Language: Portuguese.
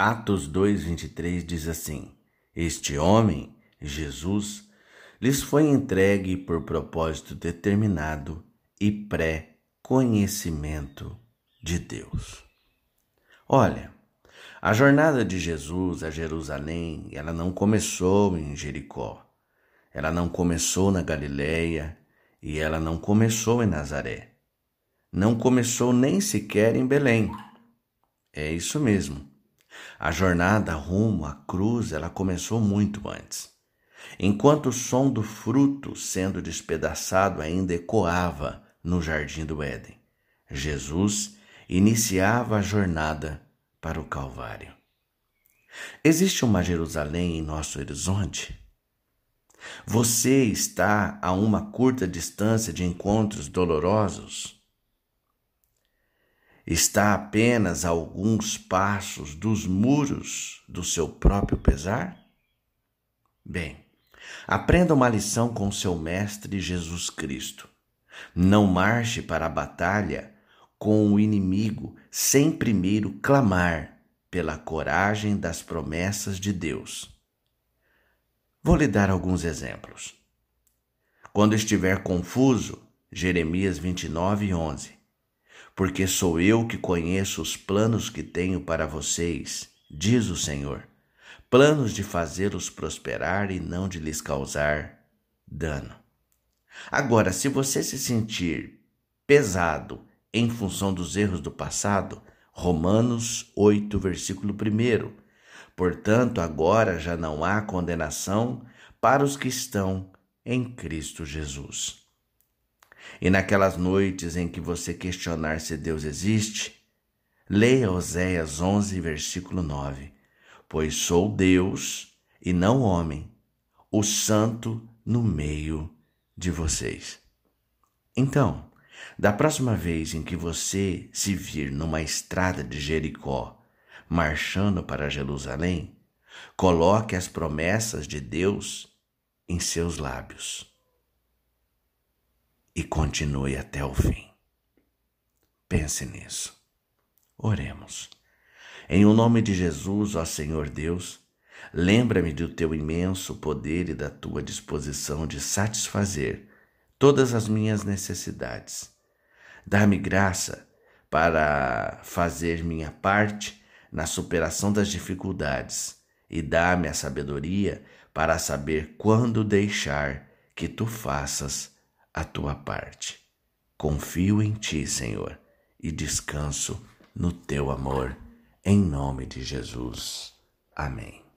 Atos 2:23 diz assim: Este homem, Jesus, lhes foi entregue por propósito determinado e pré-conhecimento de Deus. Olha, a jornada de Jesus a Jerusalém, ela não começou em Jericó. Ela não começou na Galileia e ela não começou em Nazaré. Não começou nem sequer em Belém. É isso mesmo. A jornada rumo à cruz, ela começou muito antes. Enquanto o som do fruto sendo despedaçado ainda ecoava no jardim do Éden, Jesus iniciava a jornada para o Calvário. Existe uma Jerusalém em nosso horizonte? Você está a uma curta distância de encontros dolorosos? Está apenas a alguns passos dos muros do seu próprio pesar? Bem, aprenda uma lição com seu Mestre Jesus Cristo. Não marche para a batalha com o inimigo sem primeiro clamar pela coragem das promessas de Deus. Vou lhe dar alguns exemplos. Quando estiver confuso, Jeremias 29, 11 porque sou eu que conheço os planos que tenho para vocês, diz o Senhor, planos de fazê-los prosperar e não de lhes causar dano. Agora, se você se sentir pesado em função dos erros do passado, Romanos 8, versículo 1. Portanto, agora já não há condenação para os que estão em Cristo Jesus. E naquelas noites em que você questionar se Deus existe, leia Oséias 11, versículo 9: Pois sou Deus e não homem, o Santo no meio de vocês. Então, da próxima vez em que você se vir numa estrada de Jericó, marchando para Jerusalém, coloque as promessas de Deus em seus lábios e continue até o fim. Pense nisso. Oremos. Em o nome de Jesus, ó Senhor Deus, lembra-me do teu imenso poder e da tua disposição de satisfazer todas as minhas necessidades. Dá-me graça para fazer minha parte na superação das dificuldades e dá-me a sabedoria para saber quando deixar que tu faças a tua parte. Confio em ti, Senhor, e descanso no teu amor, em nome de Jesus. Amém.